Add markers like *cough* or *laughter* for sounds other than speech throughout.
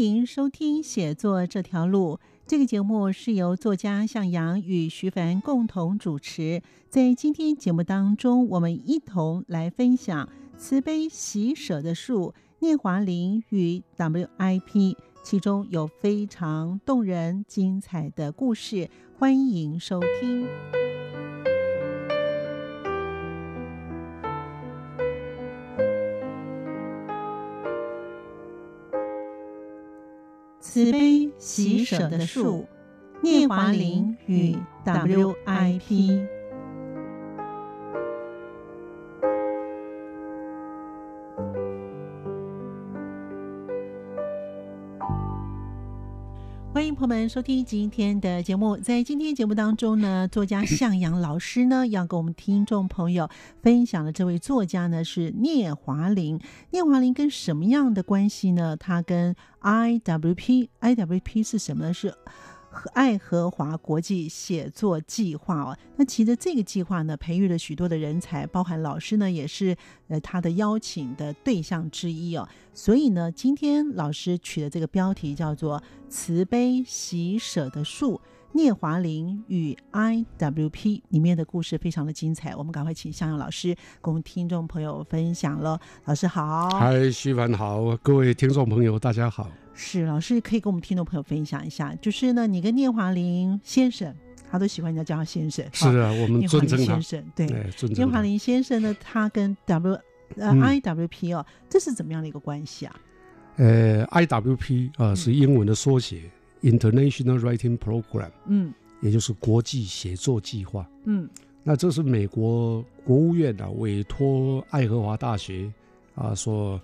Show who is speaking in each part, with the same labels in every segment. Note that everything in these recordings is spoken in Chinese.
Speaker 1: 迎收听《写作这条路》这个节目，是由作家向阳与徐凡共同主持。在今天节目当中，我们一同来分享《慈悲喜舍的树》聂华苓与 WIP，其中有非常动人精彩的故事，欢迎收听。慈悲喜舍的树，聂华苓与 WIP。朋友们收听今天的节目。在今天节目当中呢，作家向阳老师呢要跟我们听众朋友分享的这位作家呢是聂华苓。聂华苓跟什么样的关系呢？他跟 IWP，IWP 是什么呢？是和爱荷华国际写作计划哦。那其实这个计划呢，培育了许多的人才，包含老师呢，也是呃他的邀请的对象之一哦。所以呢，今天老师取的这个标题叫做“慈悲喜舍的树”。聂华苓与 IWP 里面的故事非常的精彩，我们赶快请向阳老师跟我们听众朋友分享了。老师好，
Speaker 2: 嗨，徐凡好，各位听众朋友大家好。
Speaker 1: 是老师可以跟我们听众朋友分享一下，就是呢，你跟聂华林先生，他都喜欢人家叫他先生，
Speaker 2: 是啊，我们尊称他
Speaker 1: 先生。对，
Speaker 2: 尊
Speaker 1: 聂华苓先生呢，他跟 W 呃 IWP 哦，这是怎么样的一个关系啊？
Speaker 2: 呃，IWP 啊是英文的缩写。International Writing Program，
Speaker 1: 嗯，
Speaker 2: 也就是国际写作计划，
Speaker 1: 嗯，
Speaker 2: 那这是美国国务院啊委托爱荷华大学啊所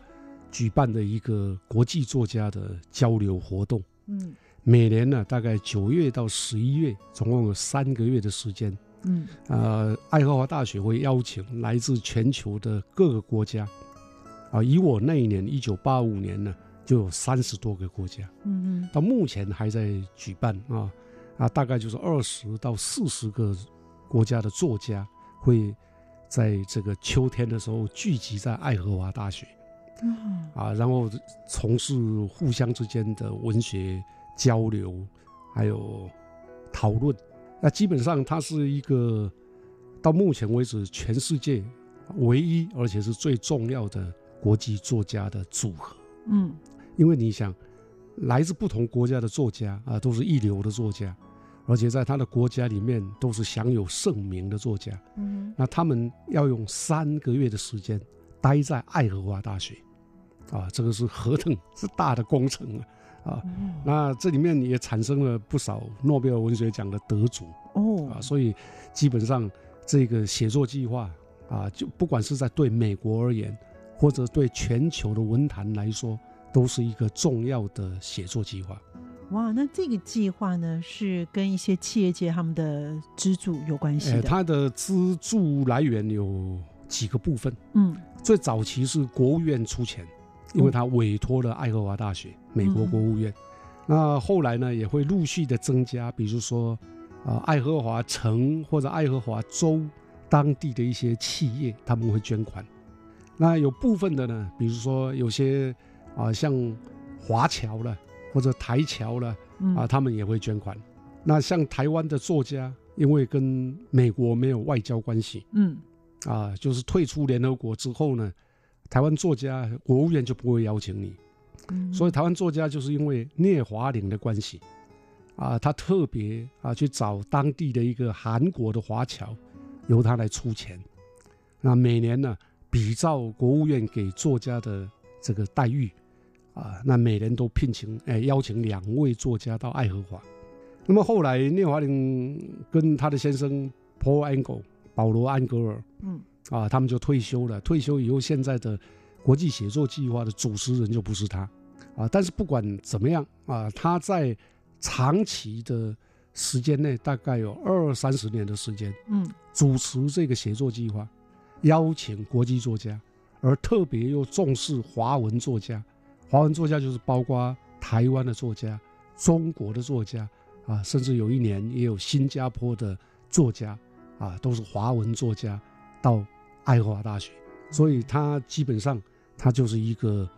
Speaker 2: 举办的一个国际作家的交流活动，
Speaker 1: 嗯，
Speaker 2: 每年呢大概九月到十一月，总共有三个月的时间，
Speaker 1: 嗯，
Speaker 2: 呃，爱荷华大学会邀请来自全球的各个国家，啊，以我那一年一九八五年呢。就有三十多个国家，
Speaker 1: 嗯嗯，
Speaker 2: 到目前还在举办啊。啊，大概就是二十到四十个国家的作家会在这个秋天的时候聚集在爱荷华大学，啊，然后从事互相之间的文学交流，还有讨论。那基本上它是一个到目前为止全世界唯一而且是最重要的国际作家的组合，
Speaker 1: 嗯。
Speaker 2: 因为你想，来自不同国家的作家啊，都是一流的作家，而且在他的国家里面都是享有盛名的作家。
Speaker 1: 嗯，
Speaker 2: 那他们要用三个月的时间待在爱荷华大学，啊，这个是合同是大的工程啊！啊，那这里面也产生了不少诺贝尔文学奖的得主
Speaker 1: 哦
Speaker 2: 啊，所以基本上这个写作计划啊，就不管是在对美国而言，或者对全球的文坛来说。都是一个重要的写作计划。
Speaker 1: 哇，那这个计划呢，是跟一些企业界他们的资助有关系的。
Speaker 2: 它的资助来源有几个部分。
Speaker 1: 嗯，
Speaker 2: 最早期是国务院出钱，因为他委托了爱荷华大学，美国国务院。那后来呢，也会陆续的增加，比如说啊，爱荷华城或者爱荷华州当地的一些企业，他们会捐款。那有部分的呢，比如说有些。啊，像华侨了或者台侨了啊，他们也会捐款。那像台湾的作家，因为跟美国没有外交关系，
Speaker 1: 嗯，
Speaker 2: 啊，就是退出联合国之后呢，台湾作家国务院就不会邀请你。所以台湾作家就是因为聂华苓的关系，啊，他特别啊去找当地的一个韩国的华侨，由他来出钱。那每年呢，比照国务院给作家的这个待遇。啊，那每年都聘请哎邀请两位作家到爱荷华。那么后来聂华苓跟他的先生 Paul Angle 保罗·安格尔，
Speaker 1: 嗯，
Speaker 2: 啊，他们就退休了。退休以后，现在的国际写作计划的主持人就不是他，啊，但是不管怎么样啊，他在长期的时间内，大概有二三十年的时间，
Speaker 1: 嗯，
Speaker 2: 主持这个写作计划，邀请国际作家，而特别又重视华文作家。华文作家就是包括台湾的作家、中国的作家啊，甚至有一年也有新加坡的作家啊，都是华文作家到爱荷华大学，所以他基本上他就是一个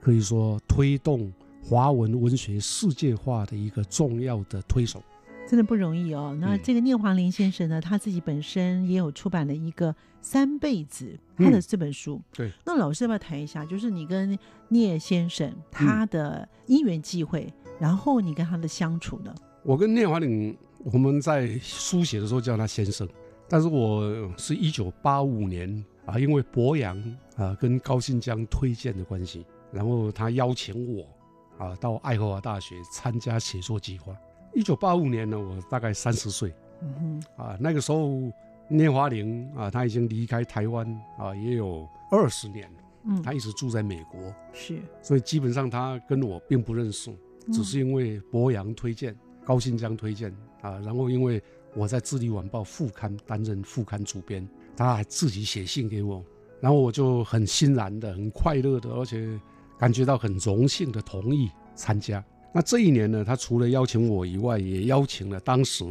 Speaker 2: 可以说推动华文文学世界化的一个重要的推手。
Speaker 1: 真的不容易哦。那
Speaker 2: 嗯
Speaker 1: 这个聂华林先生呢，他自己本身也有出版了一个《三辈子》他的这本书。
Speaker 2: 对，
Speaker 1: 那老师要不要谈一下，就是你跟聂先生他的因缘际会，然后你跟他的相处呢？
Speaker 2: 我跟聂华林，我们在书写的时候叫他先生，但是我是一九八五年啊，因为博洋啊跟高新江推荐的关系，然后他邀请我啊到爱荷华大学参加写作计划。一九八五年呢，我大概三十岁。
Speaker 1: 嗯
Speaker 2: 啊，那个时候聂华苓啊，他已经离开台湾啊，也有二十年。了，
Speaker 1: 嗯，
Speaker 2: 他一直住在美国，
Speaker 1: 是，
Speaker 2: 所以基本上他跟我并不认识。只是因为博洋推荐、高新江推荐啊，然后因为我在《智利晚报》副刊担任副刊主编，他还自己写信给我，然后我就很欣然的、很快乐的，而且感觉到很荣幸的同意参加。那这一年呢，他除了邀请我以外，也邀请了当时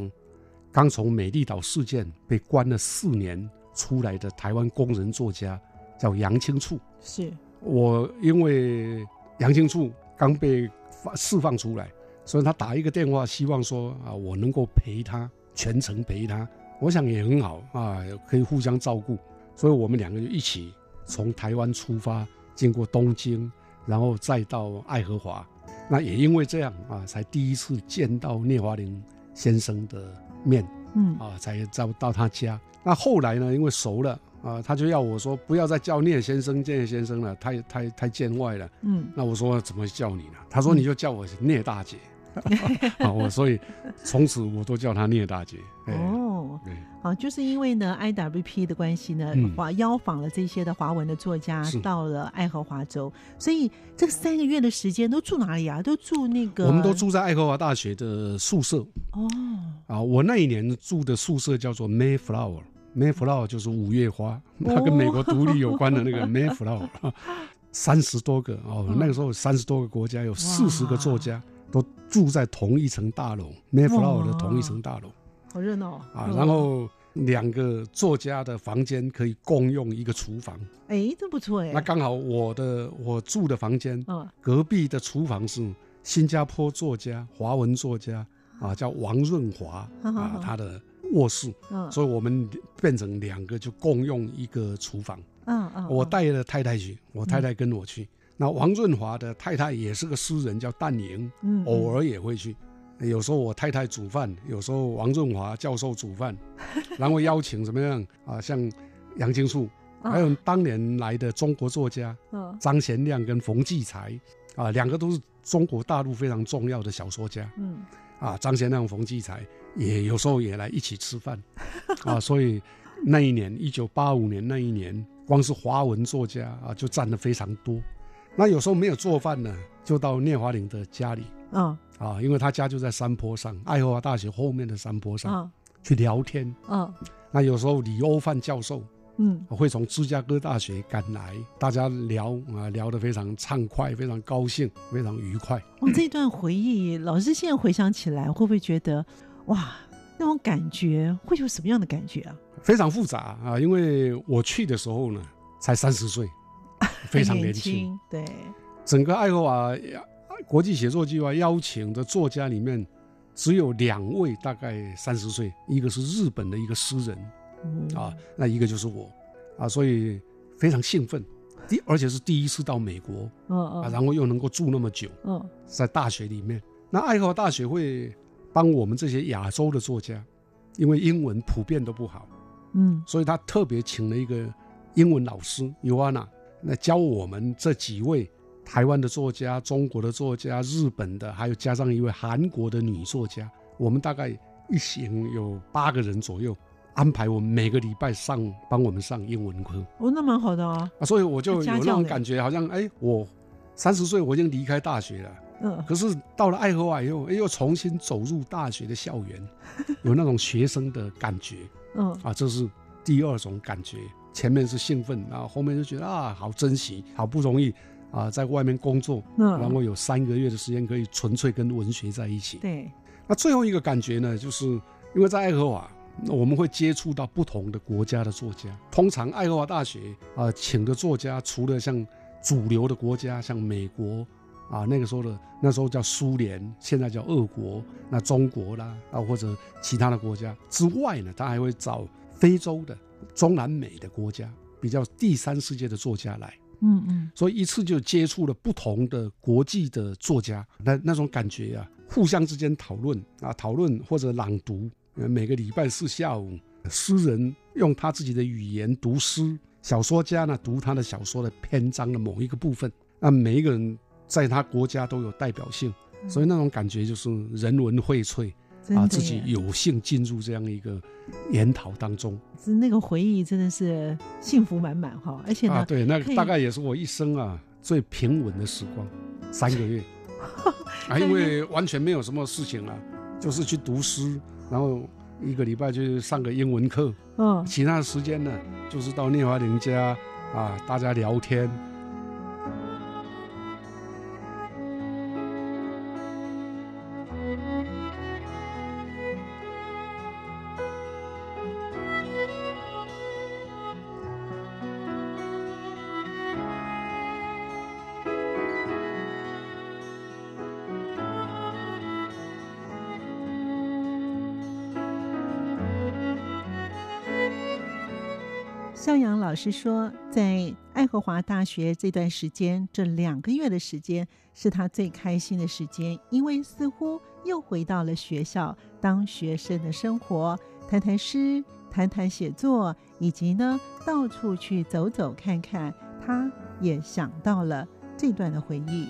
Speaker 2: 刚从美丽岛事件被关了四年出来的台湾工人作家，叫杨清处。
Speaker 1: 是，
Speaker 2: 我因为杨清处刚被发释放出来，所以他打一个电话，希望说啊，我能够陪他全程陪他，我想也很好啊，可以互相照顾，所以我们两个就一起从台湾出发，经过东京，然后再到爱荷华。那也因为这样啊，才第一次见到聂华苓先生的面
Speaker 1: 嗯，
Speaker 2: 啊，才到到他家。那后来呢，因为熟了啊，他就要我说不要再叫聂先生、聂先生了，太太太见外了。
Speaker 1: 嗯，
Speaker 2: 那我说怎么叫你呢？他说你就叫我聂大姐。*laughs* 啊，我所以从此我都叫他聂大姐。哎
Speaker 1: 哦，
Speaker 2: 对，
Speaker 1: 好，就是因为呢 IWP 的关系呢，
Speaker 2: 嗯
Speaker 1: 华邀访了这些的华文的作家到了爱荷华州，所以这三个月的时间都住哪里啊？都住那个，
Speaker 2: 我们都住在爱荷华大学的宿舍
Speaker 1: 哦，
Speaker 2: 啊。我那一年住的宿舍叫做 Mayflower。Mayflower 就是五月花，它跟美国独立有关的那个 *laughs* Mayflower，三十多个哦，
Speaker 1: 嗯
Speaker 2: 那个时候三十多个国家，有四十个作家都住在同一层大楼，Mayflower 的同一层大楼。
Speaker 1: 好热闹
Speaker 2: 啊，
Speaker 1: 嗯
Speaker 2: 然后两个作家的房间可以共用一个厨房。
Speaker 1: 哎，真不错哎，
Speaker 2: 那刚好我的我住的房间
Speaker 1: 嗯
Speaker 2: 隔壁的厨房是新加坡作家、华文作家啊，叫王润华啊，他的卧室，
Speaker 1: 嗯
Speaker 2: 所以我们变成两个就共用一个厨房。
Speaker 1: 嗯嗯，嗯
Speaker 2: 我带了太太去，我太太跟我去。那王润华的太太也是个诗人，叫淡莹，
Speaker 1: 嗯
Speaker 2: 偶尔也会去。有时候我太太煮饭，有时候王润华教授煮饭，*laughs* 然后邀请怎么样啊？像杨清处，
Speaker 1: 嗯
Speaker 2: 还有当年来的中国作家
Speaker 1: 嗯
Speaker 2: 张贤亮跟冯骥才啊，两个都是中国大陆非常重要的小说家
Speaker 1: 嗯
Speaker 2: 啊。张贤亮、冯骥才也有时候也来一起吃饭 *laughs* 啊，所以那一年一九八五年那一年，光是华文作家啊就占的非常多。那有时候没有做饭呢，就到聂华苓的家里。
Speaker 1: 嗯
Speaker 2: 啊，因为他家就在山坡上，爱荷华大学后面的山坡上、
Speaker 1: 嗯
Speaker 2: 去聊天。
Speaker 1: 啊
Speaker 2: 那有时候李欧范教授
Speaker 1: 嗯
Speaker 2: 会从芝加哥大学赶来，大家聊啊，聊得非常畅快，非常高兴，非常愉快。
Speaker 1: 哦，这段回忆，老师现在回想起来，会不会觉得哇，那种感觉会有什么样的感觉啊？
Speaker 2: 非常复杂啊，因为我去的时候呢，才三十岁，非常年轻。
Speaker 1: 对，
Speaker 2: 整个爱荷华国际写作计划邀请的作家里面，只有两位大概三十岁，一个是日本的一个诗人，
Speaker 1: 嗯。
Speaker 2: 啊，那一个就是我，啊，所以非常兴奋，第而且是第一次到美国
Speaker 1: 嗯
Speaker 2: 啊，
Speaker 1: 嗯
Speaker 2: 然后又能够住那么久，
Speaker 1: 嗯。
Speaker 2: 在大学里面，那爱荷华大学会帮我们这些亚洲的作家，因为英文普遍都不好，
Speaker 1: 嗯。
Speaker 2: 所以他特别请了一个英文老师尤安娜来教我们这几位台湾的作家、中国的作家、日本的，还有加上一位韩国的女作家，我们大概一行有八个人左右安排我们每个礼拜上帮我们上英文课
Speaker 1: 哦，那蛮好的啊。
Speaker 2: 啊，所以我就有那种感觉，好像哎，我三十岁我已经离开大学了，
Speaker 1: 嗯，
Speaker 2: 可是到了爱荷华以后，哎，又重新走入大学的校园，有那种学生的感觉
Speaker 1: 嗯
Speaker 2: 啊，这是第二种感觉。前面是兴奋，然后后面就觉得啊，好珍惜，好不容易啊，在外面工作，
Speaker 1: 嗯，
Speaker 2: 然后有三个月的时间可以纯粹跟文学在一起。
Speaker 1: 对，
Speaker 2: 那最后一个感觉呢，就是因为在爱荷华，我们会接触到不同的国家的作家。通常爱荷华大学啊、请的作家，除了像主流的国家，像美国啊，那个时候的那时候叫苏联，现在叫俄国，那中国啦啊或者其他的国家之外呢，他还会找非洲的、中南美的国家，比较第三世界的作家来。
Speaker 1: 嗯嗯，
Speaker 2: 所以一次就接触了不同的国际的作家，那那种感觉啊，互相之间讨论啊，讨论或者朗读。呃每个礼拜四下午，诗人用他自己的语言读诗，小说家呢读他的小说的篇章的某一个部分。那每一个人在他国家都有代表性，所以那种感觉就是人文荟萃啊，自己有幸进入这样一个研讨当中
Speaker 1: 是那个回忆真的是幸福满满哈，而且呢，
Speaker 2: 啊。对，那个大概也是我一生啊最平稳的时光，*laughs* 三个月 *laughs* 啊，因为完全没有什么事情啊，就是去读诗，然后一个礼拜就上个英文课，
Speaker 1: 嗯，
Speaker 2: 其他的时间呢就是到聂华苓家啊，大家聊天。
Speaker 1: 向阳老师说，在爱荷华大学这段时间，这两个月的时间是他最开心的时间，因为似乎又回到了学校当学生的生活，谈谈诗，谈谈写作，以及呢到处去走走看看，他也想到了这段的回忆。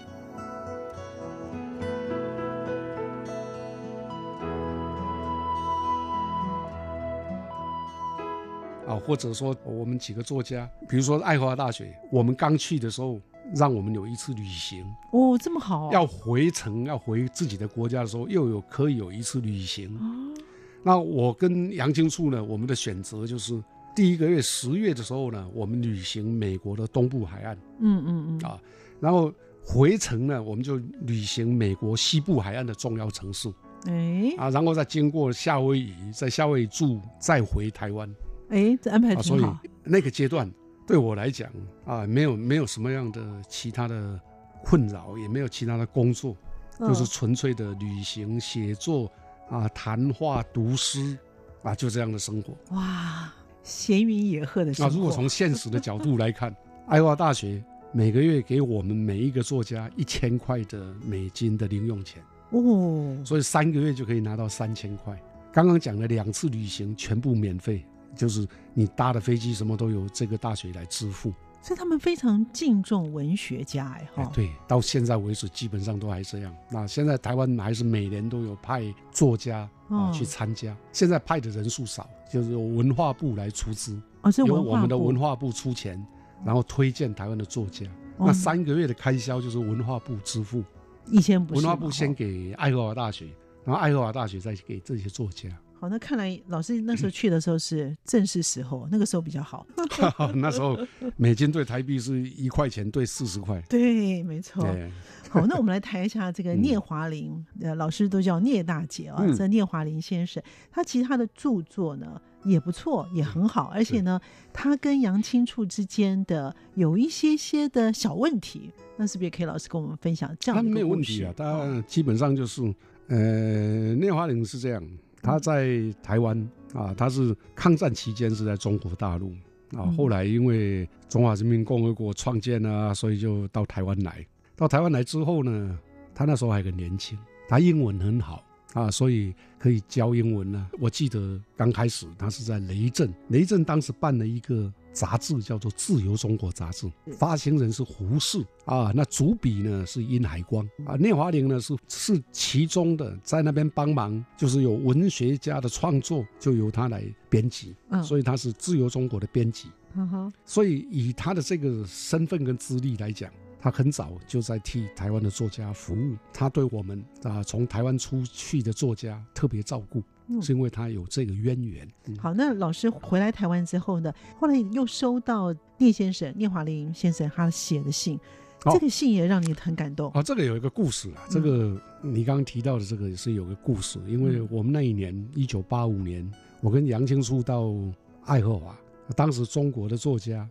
Speaker 2: 或者说我们几个作家，比如说爱荷华大学，我们刚去的时候，让我们有一次旅行，
Speaker 1: 哦，这么好、
Speaker 2: 要回程要回自己的国家的时候，又有可以有一次旅行。
Speaker 1: 哦，
Speaker 2: 那我跟杨青树呢，我们的选择就是第一个月十月的时候呢，我们旅行美国的东部海岸。
Speaker 1: 嗯嗯嗯，
Speaker 2: 啊，然后回程呢，我们就旅行美国西部海岸的重要城市。
Speaker 1: 哎
Speaker 2: 啊，然后再经过夏威夷，在夏威夷住，再回台湾。
Speaker 1: 哎，这安排
Speaker 2: 啊，所以
Speaker 1: 挺好。
Speaker 2: 那个阶段对我来讲啊，没有没有什么样的其他的困扰，也没有其他的工作，就是
Speaker 1: 嗯
Speaker 2: 纯粹的旅行、写作啊、谈话、读诗啊，就这样的生活。
Speaker 1: 哇，闲云野鹤的生活
Speaker 2: 那、
Speaker 1: 活。
Speaker 2: 如果从现实的角度来看，*laughs* 爱华大学每个月给我们每一个作家一千块的美金的零用钱，
Speaker 1: 哦，
Speaker 2: 所以三个月就可以拿到三千块。刚刚讲了两次旅行全部免费，就是你搭的飞机什么都由这个大学来支付。
Speaker 1: 所以他们非常敬重文学家，哎哈。，
Speaker 2: 哎对，到现在为止基本上都还这样。那现在台湾还是每年都有派作家啊、
Speaker 1: 哦
Speaker 2: 去参加，现在派的人数少，就是由文化部来出资，由我们的文化部出钱，然后推荐台湾的作家。
Speaker 1: 哦
Speaker 2: 那三个月的开销就是文化部支付，
Speaker 1: 以前不是
Speaker 2: 文化部先给爱荷华大学，然后爱荷华大学再给这些作家。
Speaker 1: 好，那看来老师那时候去的时候是正是时候，那个时候比较好。*laughs*
Speaker 2: 那时候美金兑台币是一块钱兑四十块。
Speaker 1: 对，没错。好，那我们来谈一下这个
Speaker 2: 嗯
Speaker 1: 聂华苓，呃，老师都叫聂大姐啊。
Speaker 2: 嗯
Speaker 1: 这聂华苓先生，他其实他的著作呢也不错，也很好，而且呢，他跟杨清处之间的有一些些的小问题，那是不是也可以老师跟我们分享这样的
Speaker 2: 他没有问题啊，他基本上就是，呃，聂华苓是这样，他在台湾啊，他是抗战期间是在中国大陆啊，
Speaker 1: 嗯
Speaker 2: 后来因为中华人民共和国创建啊，所以就到台湾来。到台湾来之后呢，他那时候还很年轻，他英文很好啊，所以可以教英文呢、我记得刚开始他是在雷震，雷震当时办了一个杂志叫做《自由中国》杂志，发行人是胡适。啊，那主笔呢是殷海光。啊，聂华苓呢是是其中的，在那边帮忙，就是有文学家的创作就由他来编辑，
Speaker 1: 嗯。
Speaker 2: 所以他是《自由中国》的编辑。所以以他的这个身份跟资历来讲，他很早就在替台湾的作家服务。他对我们啊从台湾出去的作家特别照顾，
Speaker 1: 嗯
Speaker 2: 是因为他有这个渊源。嗯
Speaker 1: 好，那老师回来台湾之后呢，后来又收到聂先生聂华林先生他写的信，
Speaker 2: 哦
Speaker 1: 这个信也让你很感动。
Speaker 2: 哦，这个有一个故事啊，这个你刚刚提到的这个也是有个故事，因为我们那一年一九八五年，我跟杨青书到爱荷华，当时中国的作家，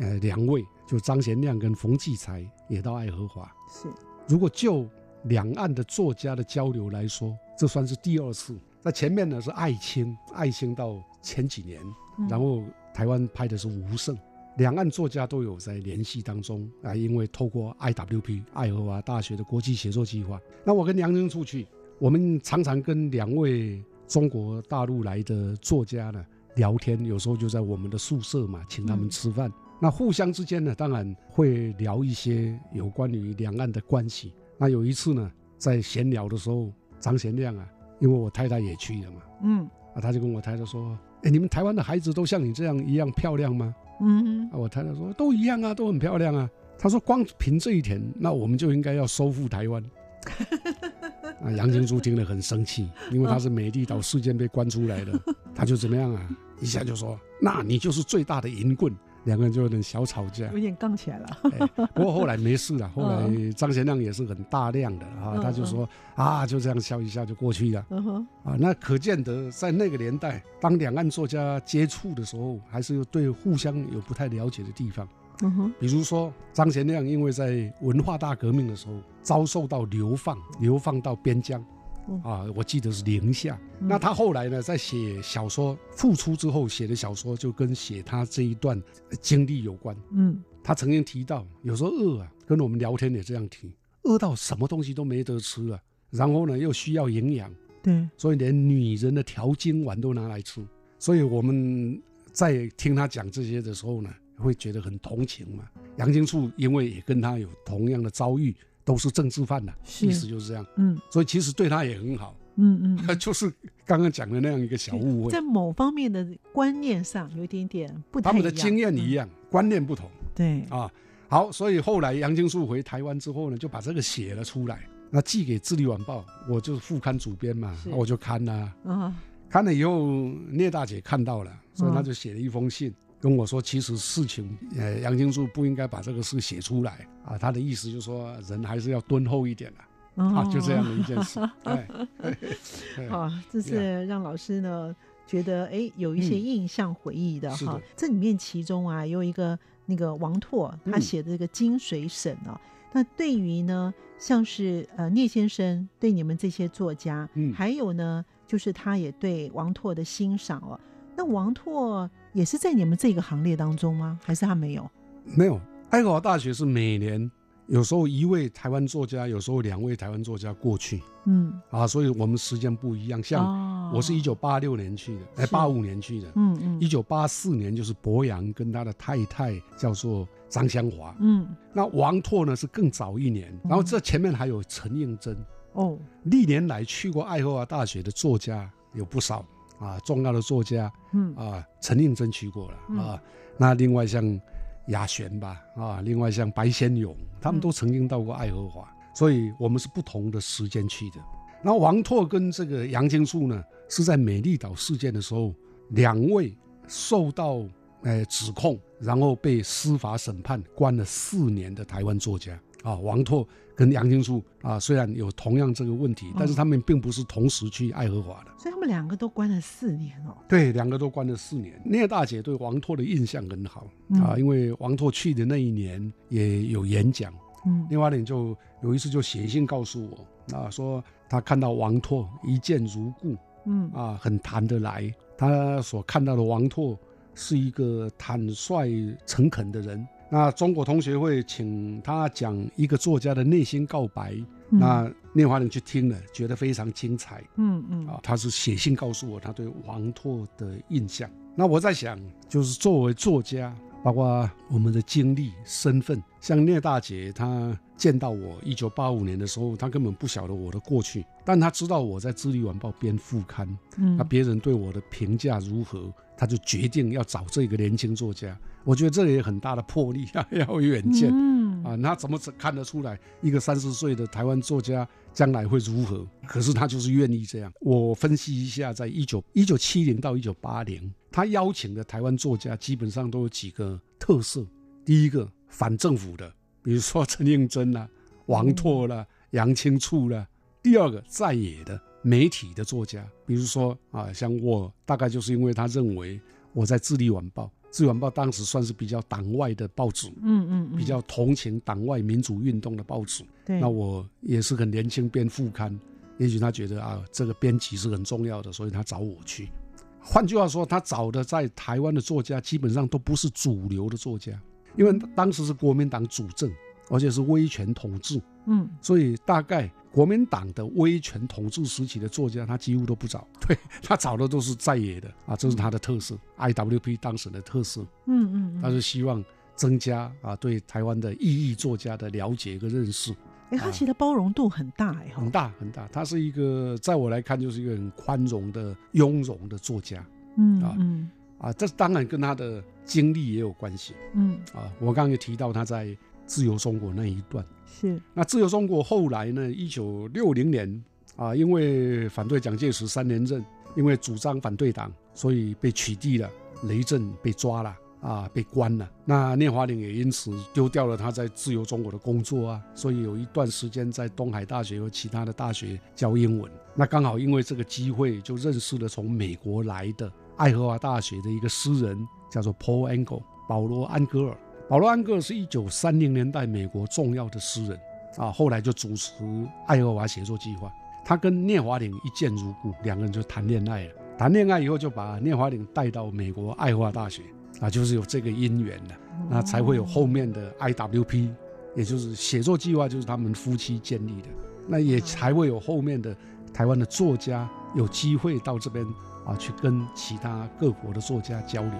Speaker 2: 呃，两位就张贤亮跟冯骥才也到爱荷华。
Speaker 1: 是，
Speaker 2: 如果就两岸的作家的交流来说，这算是第二次。在前面呢是爱青，爱青到前几年，
Speaker 1: 嗯
Speaker 2: 然后台湾拍的是吴胜，两岸作家都有在联系当中啊，因为透过 IWP 爱荷华大学的国际写作计划，那我跟梁真出去，我们常常跟两位中国大陆来的作家呢聊天，有时候就在我们的宿舍嘛，请他们
Speaker 1: 嗯
Speaker 2: 吃饭。那互相之间呢，当然会聊一些有关于两岸的关系。那有一次呢，在闲聊的时候，张贤亮啊，因为我太太也去了嘛，
Speaker 1: 嗯
Speaker 2: 啊，他就跟我太太说：“哎，你们台湾的孩子都像你这样一样漂亮吗
Speaker 1: 嗯？”
Speaker 2: 啊，我太太说：“都一样啊，都很漂亮啊。”他说：“光凭这一点，那我们就应该要收复台湾。” *laughs* 啊，杨金珠听了很生气，因为他是美丽岛事件被关出来的，他就怎么样啊，一下就说：“那你就是最大的淫棍。”两个人就有点小吵架。
Speaker 1: 有点杠起来了。
Speaker 2: 哎不过后来没事了，*laughs* 后来张贤亮也是很大量的啊，
Speaker 1: 嗯
Speaker 2: 他就说啊，就这样笑一下就过去了啊。那可见得在那个年代，当两岸作家接触的时候，还是有对互相有不太了解的地方。
Speaker 1: 嗯哼，
Speaker 2: 比如说张贤亮，因为在文化大革命的时候遭受到流放，流放到边疆
Speaker 1: 嗯。
Speaker 2: 啊，我记得是零下。
Speaker 1: 嗯
Speaker 2: 那他后来呢，在写小说复出之后写的小说，就跟写他这一段经历有关。
Speaker 1: 嗯
Speaker 2: 他曾经提到，有时候饿啊，跟我们聊天也这样提，饿到什么东西都没得吃了，然后呢又需要营养，
Speaker 1: 对，
Speaker 2: 所以连女人的调经丸都拿来吃。所以我们在听他讲这些的时候呢，会觉得很同情嘛。杨金树因为也跟他有同样的遭遇，都是政治犯呐、
Speaker 1: 是。
Speaker 2: 意思就是这样，
Speaker 1: 嗯。
Speaker 2: 所以其实对他也很好，
Speaker 1: 嗯嗯，*laughs*
Speaker 2: 就是刚刚讲的那样一个小误会。
Speaker 1: 在。某方面的观念上有一点点不同
Speaker 2: 他们的经验一，
Speaker 1: 嗯
Speaker 2: 样，观念不同。
Speaker 1: 对，
Speaker 2: 啊。好，所以后来杨金树回台湾之后呢，就把这个写了出来，那寄给《智利晚报》，我就是副刊主编嘛，那我就看啦、
Speaker 1: 啊，
Speaker 2: 看了以后，聂大姐看到了，所以
Speaker 1: 嗯
Speaker 2: 她就写了一封信。跟我说，其实事情，呃，杨金树不应该把这个事写出来啊。他的意思就是说，人还是要敦厚一点的啊，就这样的一件事。*laughs* 哎，哎
Speaker 1: 哦，这是让老师呢觉得哎有一些
Speaker 2: 嗯
Speaker 1: 印象回忆的哈。这里面其中啊有一个那个王拓他
Speaker 2: 嗯
Speaker 1: 写的这个金水省哦，那对于呢像是呃聂先生对你们这些作家，
Speaker 2: 嗯
Speaker 1: 还有呢就是他也对王拓的欣赏哦。那王拓也是在你们这个行列当中吗？还是他没有？
Speaker 2: 没有，爱荷华大学是每年有时候一位台湾作家，有时候两位台湾作家过去
Speaker 1: 嗯，
Speaker 2: 啊，所以我们时间不一样。像
Speaker 1: 哦
Speaker 2: 我是一九八六年去的，哎，
Speaker 1: 是
Speaker 2: 八五年去的。
Speaker 1: 嗯嗯
Speaker 2: 一九八四年就是博洋跟他的太太叫做张香华，
Speaker 1: 嗯
Speaker 2: 那王拓呢是更早一年，然后这前面还有陈应真。
Speaker 1: 哦
Speaker 2: 历年来去过爱荷华大学的作家有不少啊，重要的作家
Speaker 1: 嗯
Speaker 2: 啊，陈应真去过了
Speaker 1: 嗯
Speaker 2: 啊。那另外像雅璇吧啊，另外像白先勇，他们
Speaker 1: 嗯
Speaker 2: 都曾经到过爱荷华，所以我们是不同的时间去的。然后王拓跟这个杨金树呢，是在美丽岛事件的时候，两位受到呃指控，然后被司法审判关了四年的台湾作家啊，王拓跟杨金树啊，虽然有同样这个问题，但是他们并不是同时去爱荷华的。
Speaker 1: 所以他们两个都关了四年哦。
Speaker 2: 对，两个都关了四年。聂大姐对王拓的印象很好、
Speaker 1: 嗯
Speaker 2: 啊，因为王拓去的那一年也有演讲，
Speaker 1: 嗯
Speaker 2: 另外呢就有一次就写信告诉我啊，说他看到王拓一见如故
Speaker 1: 嗯
Speaker 2: 啊，很谈得来。他所看到的王拓是一个坦率诚恳的人。那中国同学会请他讲一个作家的内心告白，
Speaker 1: 嗯
Speaker 2: 那聂华人去听了，觉得非常精彩。
Speaker 1: 嗯嗯
Speaker 2: 啊，他是写信告诉我他对王拓的印象。那我在想，就是作为作家包括我们的经历、身份。像聂大姐，她见到我一九八五年的时候，她根本不晓得我的过去，但她知道我在《智利晚报》编副刊，
Speaker 1: 嗯
Speaker 2: 那别人对我的评价如何，她就决定要找这个年轻作家。我觉得这也很大的魄力啊，*laughs* 要有远见。
Speaker 1: 嗯
Speaker 2: 啊，那怎么看得出来一个三十岁的台湾作家将来会如何？可是他就是愿意这样。我分析一下，在一九一九七零到一九八零，他邀请的台湾作家基本上都有几个特色。第一个，反政府的，比如说陈应真啦、王拓啦、杨清处啦；第二个，在野的媒体的作家，比如说啊，像我，大概就是因为他认为我在《智利晚报》，《智利晚报》当时算是比较党外的报纸，
Speaker 1: 嗯嗯嗯，
Speaker 2: 比较同情党外民主运动的报纸。
Speaker 1: 对，
Speaker 2: 那我也是很年轻编副刊，也许他觉得啊，这个编辑是很重要的，所以他找我去。换句话说，他找的在台湾的作家基本上都不是主流的作家，因为当时是国民党主政，而且是威权统治，
Speaker 1: 嗯
Speaker 2: 所以大概国民党的威权统治时期的作家，他几乎都不找，*laughs* 对他找的都是在野的啊，这是他的特色，IWP 当时的特色。
Speaker 1: 嗯嗯，
Speaker 2: 他是希望增加啊对台湾的意义作家的了解跟认识，
Speaker 1: 哎，他其实包容度很大哎哈
Speaker 2: 很，大很大。他是一个在我来看就是一个很宽容的、雍容的作家
Speaker 1: 嗯
Speaker 2: 啊
Speaker 1: 嗯
Speaker 2: 啊。这当然跟他的经历也有关系
Speaker 1: 嗯，
Speaker 2: 啊。我刚刚也提到他在自由中国那一段。
Speaker 1: 是，
Speaker 2: 那自由中国后来呢？一九六零年啊，因为反对蒋介石三连任，因为主张反对党，所以被取缔了。雷震被抓了啊，被关了。那聂华苓也因此丢掉了他在自由中国的工作啊，所以有一段时间在东海大学和其他的大学教英文。那刚好因为这个机会，就认识了从美国来的爱荷华大学的一个诗人，叫做 Paul Engle 保罗安格尔。保罗安格尔是一九三零年代美国重要的诗人啊，后来就主持爱荷华写作计划。他跟聂华苓一见如故，两个人就谈恋爱了。谈恋爱以后，就把聂华苓带到美国爱荷华大学啊，就是有这个姻缘的，那才会有后面的 IWP，也就是写作计划，就是他们夫妻建立的。那也才会有后面的台湾的作家有机会到这边啊，去跟其他各国的作家交流。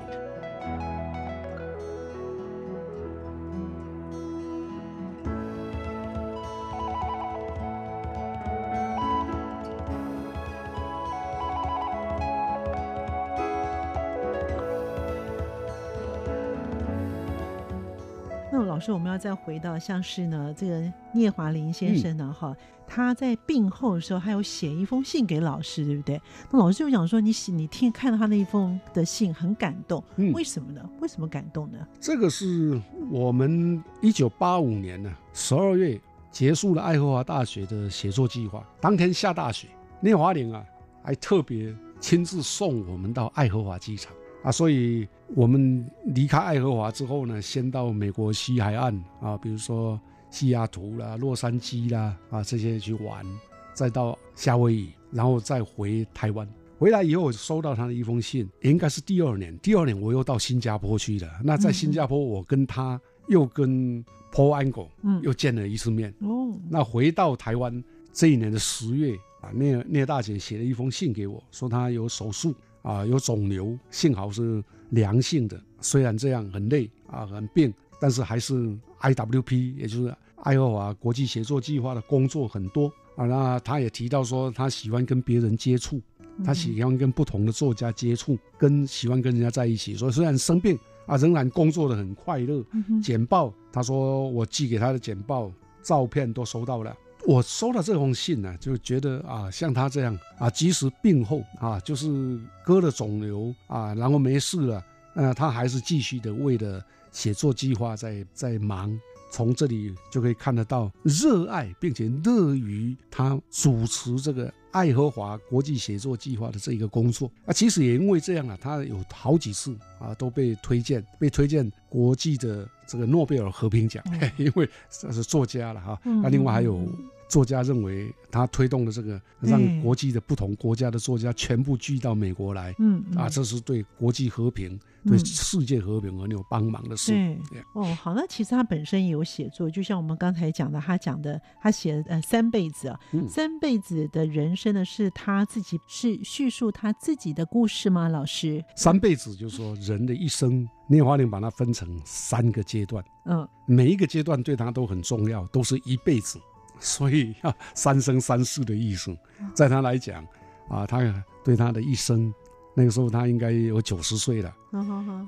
Speaker 1: 老师，我们要再回到像是呢，这个聂华林先生呢，哈、他在病后的时候，他有写一封信给老师，对不对？那老师就讲说，你写你听看到他那一封的信很感动，
Speaker 2: 嗯
Speaker 1: 为什么呢？为什么感动呢？
Speaker 2: 这个是我们一九八五年呢十二月结束了爱荷华大学的写作计划，当天下大雪，聂华林啊还特别亲自送我们到爱荷华机场啊，所以我们离开爱荷华之后呢，先到美国西海岸啊，比如说西雅图啦、洛杉矶啦啊这些去玩，再到夏威夷，然后再回台湾。回来以后，我收到他的一封信，应该是第二年。第二年我又到新加坡去了。那在新加坡，我跟他又跟 Paul Angle
Speaker 1: 嗯，
Speaker 2: 又见了一次面。
Speaker 1: 哦，
Speaker 2: 那回到台湾这一年的十月啊，聂聂大姐写了一封信给我，说她有手术啊，有肿瘤，幸好是良性的。虽然这样很累啊，很病，但是还是 IWP，也就是爱荷华国际协作计划的工作很多啊。那他也提到说，他喜欢跟别人接触，他喜欢跟不同的作家接触，跟喜欢跟人家在一起。所以虽然生病啊，仍然工作的很快乐。
Speaker 1: 嗯
Speaker 2: 简报，他说我寄给他的简报照片都收到了。我收到这封信呢、就觉得啊，像他这样啊，即使病后啊，就是割了肿瘤啊，然后没事了，呃，他还是继续的为了写作计划在在忙。从这里就可以看得到热爱并且乐于他主持这个爱荷华国际写作计划的这一个工作啊。其实也因为这样啊，他有好几次啊都被推荐，被推荐国际的这个诺贝尔和平奖，
Speaker 1: 嗯 *laughs*
Speaker 2: 因为这是作家了哈。
Speaker 1: 嗯
Speaker 2: 那另外还有作家认为他推动的这个让
Speaker 1: 嗯
Speaker 2: 国际的不同国家的作家全部聚到美国来
Speaker 1: 嗯
Speaker 2: 啊，
Speaker 1: 嗯
Speaker 2: 这是对国际和平、
Speaker 1: 嗯。
Speaker 2: 对世界和平很有帮忙的事。
Speaker 1: 对。
Speaker 2: 对
Speaker 1: 哦，好，那其实他本身也有写作，就像我们刚才讲的，他讲的，他写呃三辈子啊，
Speaker 2: 嗯。
Speaker 1: 三辈子的人生呢，是他自己是叙述他自己的故事吗？老师，
Speaker 2: 三辈子就是说人的一生聂华苓把它分成三个阶段，
Speaker 1: 嗯，
Speaker 2: 每一个阶段对他都很重要，都是一辈子，所以啊，三生三世的意思，在他来讲啊，他对他的一生，那个时候他应该有九十岁了，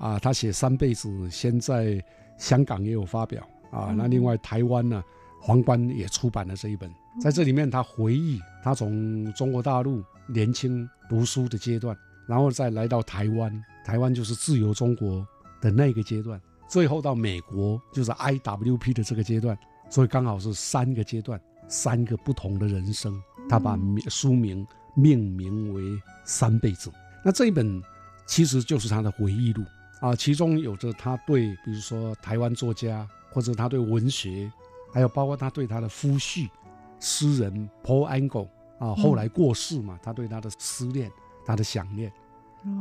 Speaker 2: 啊，他写三辈子，先在香港也有发表啊，那另外台湾呢，皇冠也出版了这一本，在这里面他回忆他从中国大陆年轻读书的阶段，然后再来到台湾，台湾就是自由中国的那个阶段，最后到美国就是 IWP 的这个阶段，所以刚好是三个阶段，三个不同的人生，他把书名命名为《三辈子》。那这一本其实就是他的回忆录啊，其中有着他对，比如说台湾作家，或者他对文学，还有包括他对他的夫婿诗人 Paul Angle 啊，后来过世嘛，他对他的思念，他的想念，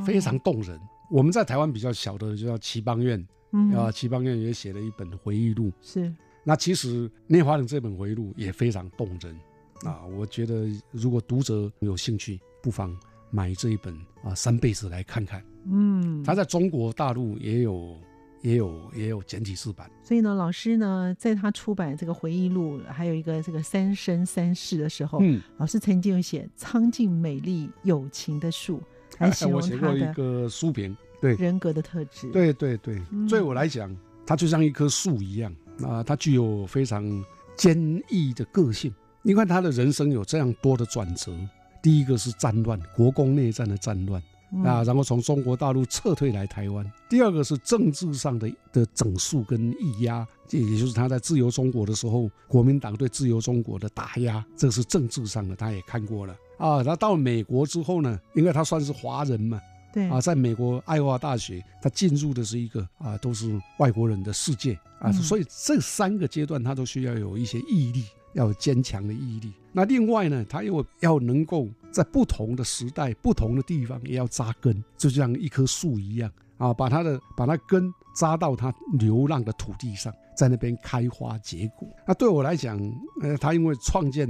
Speaker 2: 非常动人。我们在台湾比较小的就叫齐邦苑
Speaker 1: 嗯
Speaker 2: 啊，齐邦彦也写了一本回忆录。
Speaker 1: 是
Speaker 2: 那其实聂华苓这本回忆录也非常动人啊，我觉得如果读者有兴趣，不妨买这一本啊《三辈子》来看看。
Speaker 1: 嗯，
Speaker 2: 它在中国大陆也有也有也有简体字版。
Speaker 1: 所以呢，老师呢，在他出版这个回忆录，还有一个这个三生三世的时候，
Speaker 2: 嗯，
Speaker 1: 老师曾经有写“苍劲美丽友情的树”，来形容
Speaker 2: 我写过一
Speaker 1: 他的
Speaker 2: 个书评，对
Speaker 1: 人格的特质。，
Speaker 2: 对对对
Speaker 1: 嗯，
Speaker 2: 对我来讲，它就像一棵树一样啊，他具有非常坚毅的个性。你看他的人生有这样多的转折，第一个是战乱，国共内战的战乱。
Speaker 1: 嗯
Speaker 2: 啊，然后从中国大陆撤退来台湾。第二个是政治上的的整肃跟抑压，这也就是他在自由中国的时候，国民党对自由中国的打压，这是政治上的，他也看过了啊。然后到美国之后呢，因为他算是华人嘛，
Speaker 1: 对
Speaker 2: 啊，在美国爱荷华大学，他进入的是一个啊都是外国人的世界啊，
Speaker 1: 嗯
Speaker 2: 所以这三个阶段他都需要有一些毅力，要有坚强的毅力。那另外呢，他又要能够在不同的时代、不同的地方也要扎根，就像一棵树一样啊，把它的把它根扎到它流浪的土地上，在那边开花结果。那对我来讲，呃，他因为创建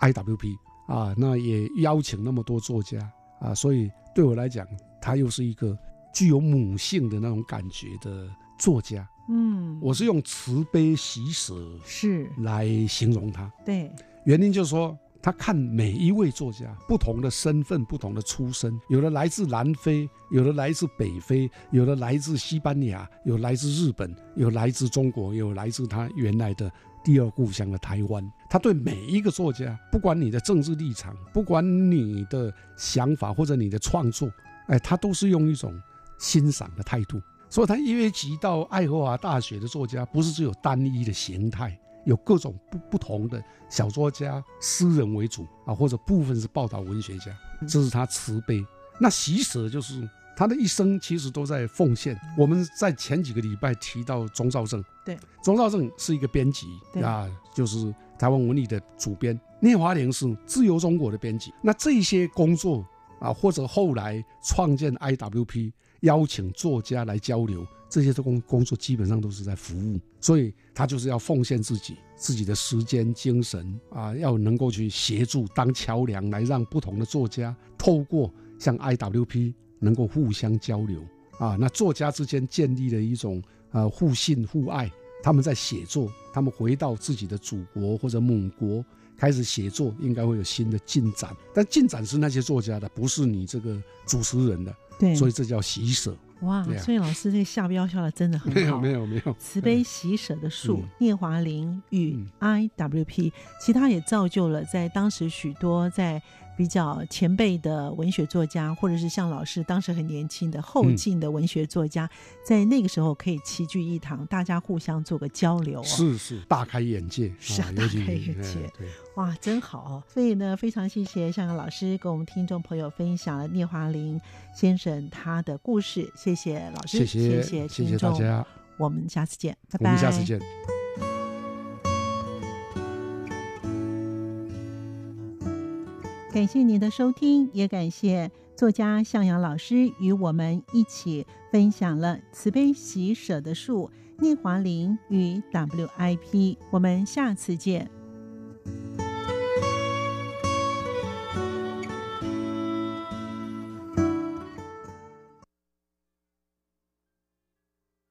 Speaker 2: IWP 啊，那也邀请那么多作家啊，所以对我来讲，他又是一个具有母性的那种感觉的作家。
Speaker 1: 嗯，
Speaker 2: 我是用慈悲喜舍
Speaker 1: 是
Speaker 2: 来形容他，
Speaker 1: 对，
Speaker 2: 原因就是说，他看每一位作家不同的身份、不同的出身，有的来自南非，有的来自北非，有的来自西班牙，有来自日本，有来自中国，有来自他原来的第二故乡的台湾。他对每一个作家，不管你的政治立场，不管你的想法或者你的创作，哎，他都是用一种欣赏的态度。所以，他约及到爱荷华大学的作家，不是只有单一的形态，有各种不不同的小说家、诗人为主啊，或者部分是报道文学家，这是他慈悲。那喜舍就是他的一生其实都在奉献。我们在前几个礼拜提到钟兆正，
Speaker 1: 对，
Speaker 2: 钟兆正是一个编辑
Speaker 1: 对
Speaker 2: 啊，就是台湾文艺的主编。聂华苓是自由中国的编辑。那这些工作啊，或者后来创建 IWP。邀请作家来交流，这些工工作基本上都是在服务，所以他就是要奉献自己自己的时间、精神啊，要能够去协助当桥梁，来让不同的作家透过像 IWP 能够互相交流啊，那作家之间建立了一种呃互信互爱，他们在写作，他们回到自己的祖国或者母国开始写作，应该会有新的进展，但进展是那些作家的，不是你这个主持人的。
Speaker 1: 对，
Speaker 2: 所以这叫喜舍。
Speaker 1: 哇，
Speaker 2: 啊。
Speaker 1: 所以老师这个下标下的真的很好，
Speaker 2: 没有没有没有，
Speaker 1: 慈悲喜舍的树
Speaker 2: 嗯，
Speaker 1: 聂华苓与
Speaker 2: 嗯。
Speaker 1: IWP，其他也造就了在当时许多在比较前辈的文学作家，或者是像老师当时很年轻的后进的文学作家，在那个时候可以齐聚一堂，大家互相做个交流、哦。
Speaker 2: 是是大开眼界，
Speaker 1: 是啊大开眼界
Speaker 2: 哎对，
Speaker 1: 哇，真好哦！所以呢，非常谢谢向阳老师跟我们听众朋友分享了聂华苓先生他的故事，谢谢老师，
Speaker 2: 谢谢
Speaker 1: 谢
Speaker 2: 谢
Speaker 1: 听众，
Speaker 2: 大家，
Speaker 1: 我们下次见，拜
Speaker 2: 我
Speaker 1: 拜，
Speaker 2: 们下次见。
Speaker 1: 感谢您的收听，也感谢作家向阳老师与我们一起分享了慈悲喜舍的树聂华林与 WIP，我们下次见。